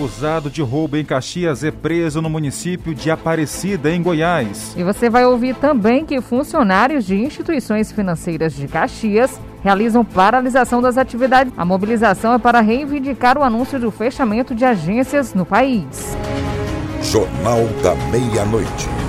acusado de roubo em Caxias é preso no município de Aparecida, em Goiás. E você vai ouvir também que funcionários de instituições financeiras de Caxias realizam paralisação das atividades. A mobilização é para reivindicar o anúncio do fechamento de agências no país. Jornal da Meia-Noite.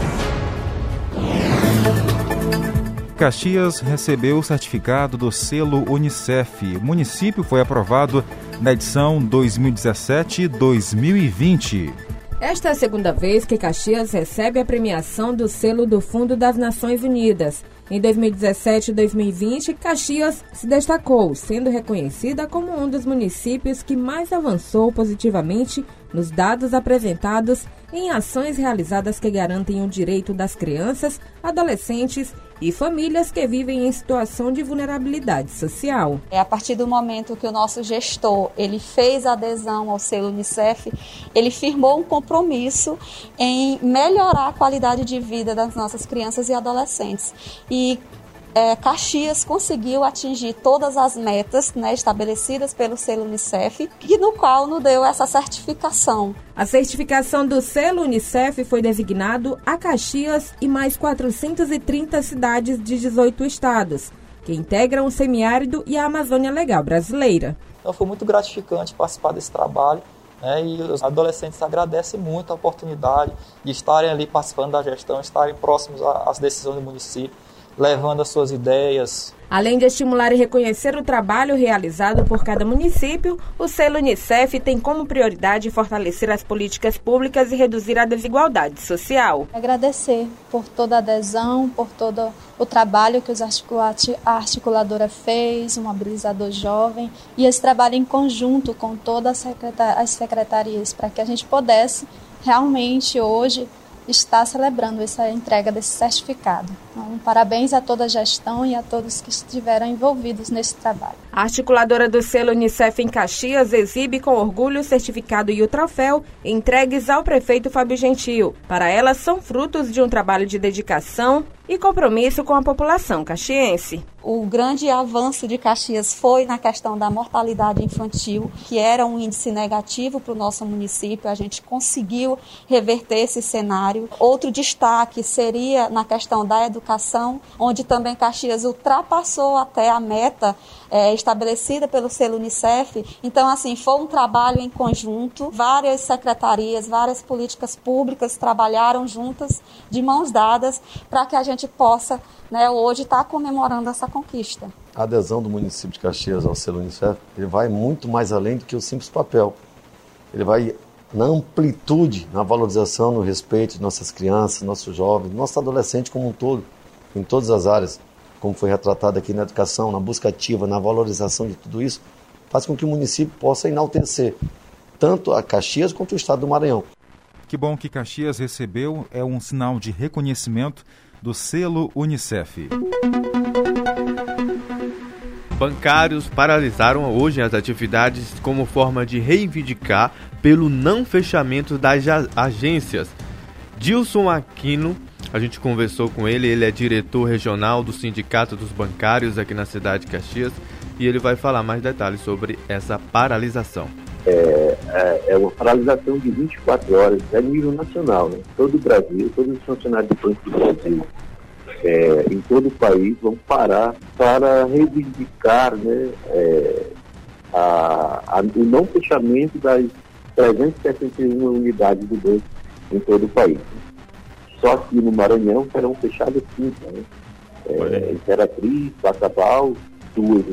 Caxias recebeu o certificado do selo Unicef. O município foi aprovado na edição 2017-2020. Esta é a segunda vez que Caxias recebe a premiação do selo do Fundo das Nações Unidas. Em 2017 e 2020, Caxias se destacou, sendo reconhecida como um dos municípios que mais avançou positivamente nos dados apresentados em ações realizadas que garantem o direito das crianças, adolescentes e famílias que vivem em situação de vulnerabilidade social. É a partir do momento que o nosso gestor ele fez adesão ao selo Unicef, ele firmou um compromisso em melhorar a qualidade de vida das nossas crianças e adolescentes. E é, Caxias conseguiu atingir todas as metas né, estabelecidas pelo selo Unicef, e no qual nos deu essa certificação. A certificação do selo Unicef foi designado a Caxias e mais 430 cidades de 18 estados, que integram o semiárido e a Amazônia Legal brasileira. Então foi muito gratificante participar desse trabalho. Né, e os adolescentes agradecem muito a oportunidade de estarem ali participando da gestão, estarem próximos às decisões do município levando as suas ideias. Além de estimular e reconhecer o trabalho realizado por cada município, o selo Unicef tem como prioridade fortalecer as políticas públicas e reduzir a desigualdade social. Agradecer por toda a adesão, por todo o trabalho que a articuladora fez, o mobilizador jovem, e esse trabalho em conjunto com todas as secretarias, para que a gente pudesse realmente hoje está celebrando essa entrega desse certificado. Então, parabéns a toda a gestão e a todos que estiveram envolvidos nesse trabalho. A articuladora do selo Unicef em Caxias exibe com orgulho o certificado e o troféu entregues ao prefeito Fábio Gentil. Para ela, são frutos de um trabalho de dedicação e compromisso com a população caxiense. O grande avanço de Caxias foi na questão da mortalidade infantil, que era um índice negativo para o nosso município. A gente conseguiu reverter esse cenário. Outro destaque seria na questão da educação, onde também Caxias ultrapassou até a meta é, estabelecida pelo selo Unicef. Então, assim, foi um trabalho em conjunto. Várias secretarias, várias políticas públicas trabalharam juntas, de mãos dadas, para que a gente possa, né, hoje, estar tá comemorando essa conquista. A adesão do município de Caxias ao selo Unicef ele vai muito mais além do que o simples papel. Ele vai na amplitude, na valorização, no respeito de nossas crianças, nossos jovens, nosso adolescente como um todo, em todas as áreas como foi retratado aqui na educação, na busca ativa, na valorização de tudo isso, faz com que o município possa enaltecer tanto a Caxias quanto o estado do Maranhão. Que bom que Caxias recebeu, é um sinal de reconhecimento do selo Unicef. Bancários paralisaram hoje as atividades como forma de reivindicar pelo não fechamento das agências. Dilson Aquino a gente conversou com ele, ele é diretor regional do Sindicato dos Bancários aqui na cidade de Caxias e ele vai falar mais detalhes sobre essa paralisação. É, é, é uma paralisação de 24 horas a nível nacional, né? Todo o Brasil, todos os funcionários do Banco do Brasil, é, em todo o país, vão parar para reivindicar né, é, a, a, o não fechamento das 361 unidades do banco em todo o país. Só que no Maranhão serão fechadas cinco, né? É, Imperatriz, Bacabal, duas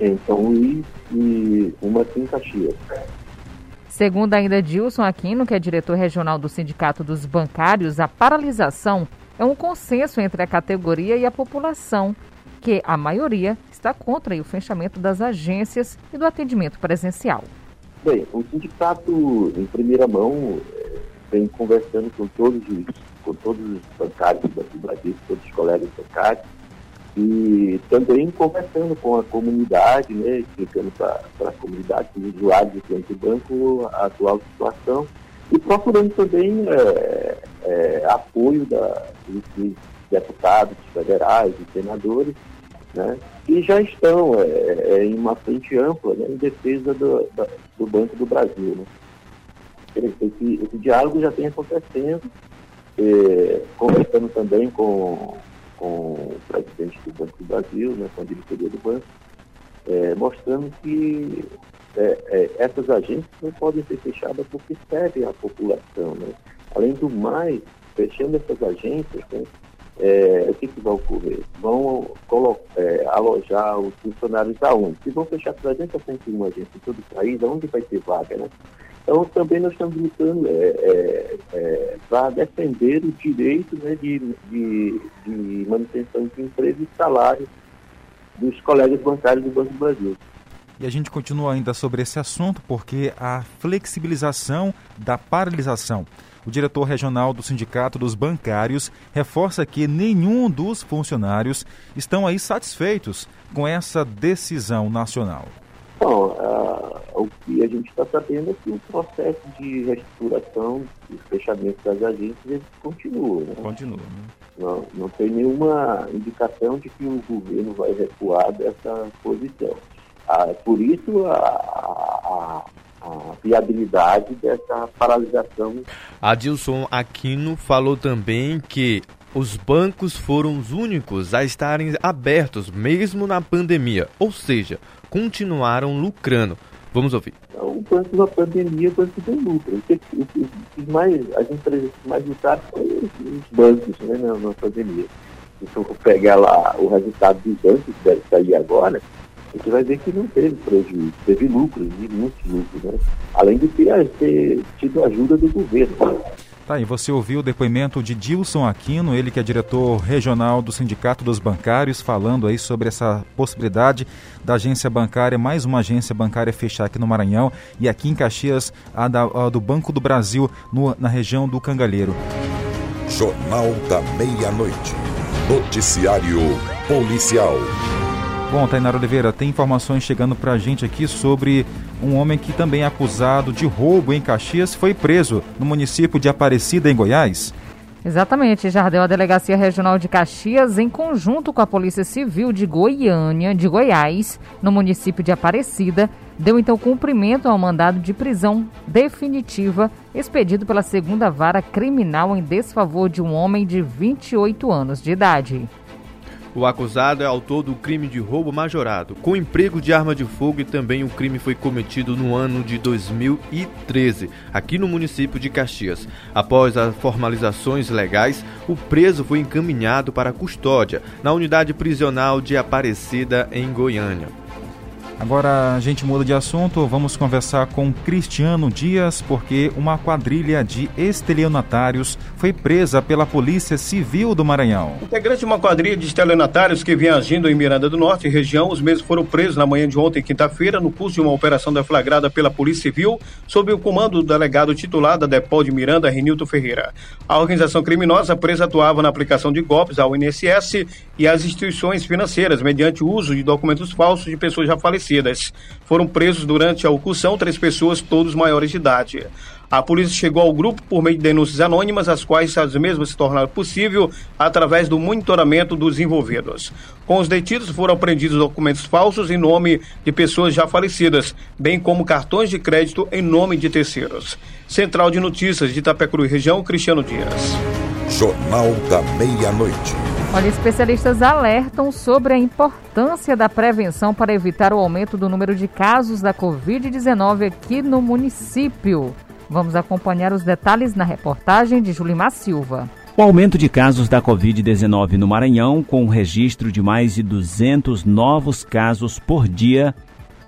em São Luís e uma aqui em Caxias. Segundo ainda Dilson Aquino, que é diretor regional do Sindicato dos Bancários, a paralisação é um consenso entre a categoria e a população, que a maioria está contra o fechamento das agências e do atendimento presencial. Bem, o sindicato, em primeira mão, é, vem conversando com todos os com todos os bancários do Brasil, todos os colegas bancários, e também conversando com a comunidade, né, explicando para a comunidade, para os usuários do cliente banco, a atual situação, e procurando também é, é, apoio da, dos deputados federais e senadores, né, que já estão é, é, em uma frente ampla né, em defesa do, da, do Banco do Brasil. Né. esse, esse diálogo já tem acontecendo, é, conversando também com, com o presidente do Banco do Brasil, né, com a diretoria do banco, é, mostrando que é, é, essas agências não podem ser fechadas porque servem à população. Né? Além do mais, fechando essas agências, né, é, o que, que vai ocorrer? Vão é, alojar os funcionários aonde? Se vão fechar 361 agências em todo o país, aonde vai ter vaga, né? Então, também nós estamos lutando é, é, é para defender o direito né, de, de, de, manutenção de emprego e salário dos colegas bancários do Banco do Brasil. E a gente continua ainda sobre esse assunto porque a flexibilização da paralisação o diretor regional do Sindicato dos Bancários reforça que nenhum dos funcionários estão aí satisfeitos com essa decisão nacional. Bom, uh, o que a gente está sabendo é que o processo de reestruturação e fechamento das agências continua. Né? Continua. Né? Não, não tem nenhuma indicação de que o governo vai recuar dessa posição. Ah, por isso, a, a, a viabilidade dessa paralisação. Adilson Aquino falou também que os bancos foram os únicos a estarem abertos mesmo na pandemia, ou seja, continuaram lucrando. Vamos ouvir. O banco na pandemia, o banco deu lucro. Os, mais, as empresas que mais lucraram foram os bancos né, na, pandemia. Se for pegar lá o resultado dos bancos, que deve sair agora, você vai ver que não teve prejuízo, teve lucro, e muitos lucros, né? Além de ter, ter tido ajuda do governo. Tá, e você ouviu o depoimento de Dilson Aquino, ele que é diretor regional do Sindicato dos Bancários, falando aí sobre essa possibilidade da agência bancária, mais uma agência bancária fechar aqui no Maranhão e aqui em Caxias, a, da, a do Banco do Brasil, no, na região do Cangalheiro. Jornal da Meia-Noite. Noticiário Policial. Bom, Tainara Oliveira, tem informações chegando para a gente aqui sobre um homem que também é acusado de roubo em Caxias foi preso no município de Aparecida, em Goiás. Exatamente, Jardel, a Delegacia Regional de Caxias, em conjunto com a Polícia Civil de Goiânia, de Goiás, no município de Aparecida, deu então cumprimento ao mandado de prisão definitiva expedido pela segunda vara criminal em desfavor de um homem de 28 anos de idade. O acusado é autor do crime de roubo majorado, com emprego de arma de fogo e também o crime foi cometido no ano de 2013, aqui no município de Caxias. Após as formalizações legais, o preso foi encaminhado para custódia na unidade prisional de Aparecida, em Goiânia. Agora a gente muda de assunto, vamos conversar com Cristiano Dias, porque uma quadrilha de estelionatários foi presa pela Polícia Civil do Maranhão. Integrante de uma quadrilha de estelionatários que vinha agindo em Miranda do Norte região, os mesmos foram presos na manhã de ontem, quinta-feira, no curso de uma operação deflagrada pela Polícia Civil, sob o comando do delegado titular da Depol de Miranda, Renilton Ferreira. A organização criminosa presa atuava na aplicação de golpes ao INSS e às instituições financeiras, mediante o uso de documentos falsos de pessoas já falecidas foram presos durante a ocupação três pessoas, todos maiores de idade. A polícia chegou ao grupo por meio de denúncias anônimas, as quais as mesmas se tornaram possível através do monitoramento dos envolvidos. Com os detidos foram apreendidos documentos falsos em nome de pessoas já falecidas, bem como cartões de crédito em nome de terceiros. Central de Notícias de Itapecuru Região, Cristiano Dias. Jornal da Meia-Noite. Olha, especialistas alertam sobre a importância da prevenção para evitar o aumento do número de casos da Covid-19 aqui no município. Vamos acompanhar os detalhes na reportagem de Julimar Silva. O aumento de casos da Covid-19 no Maranhão, com o registro de mais de 200 novos casos por dia,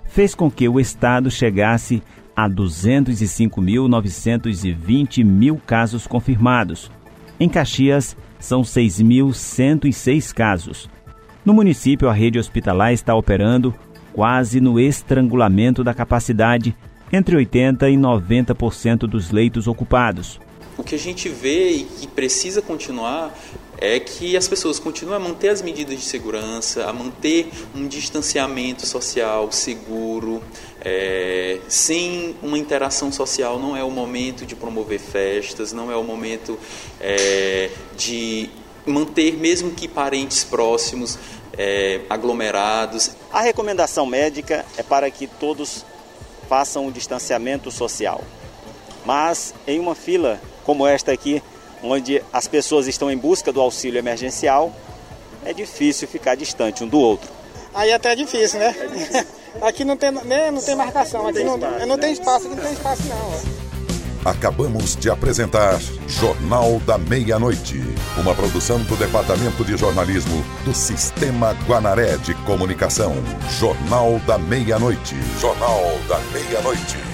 fez com que o estado chegasse a 205.920 mil casos confirmados. Em Caxias, são 6.106 casos. No município, a rede hospitalar está operando quase no estrangulamento da capacidade, entre 80% e 90% dos leitos ocupados. O que a gente vê e que precisa continuar é que as pessoas continuem a manter as medidas de segurança, a manter um distanciamento social seguro. É, sem uma interação social, não é o momento de promover festas, não é o momento é, de manter, mesmo que parentes próximos, é, aglomerados. A recomendação médica é para que todos façam o distanciamento social. Mas em uma fila como esta aqui, onde as pessoas estão em busca do auxílio emergencial, é difícil ficar distante um do outro. Aí é até é difícil, né? aqui não tem, né, não tem marcação, aqui não, não tem espaço, aqui não tem espaço não. Acabamos de apresentar Jornal da Meia-Noite, uma produção do Departamento de Jornalismo do Sistema Guanaré de Comunicação. Jornal da Meia-Noite. Jornal da Meia-Noite.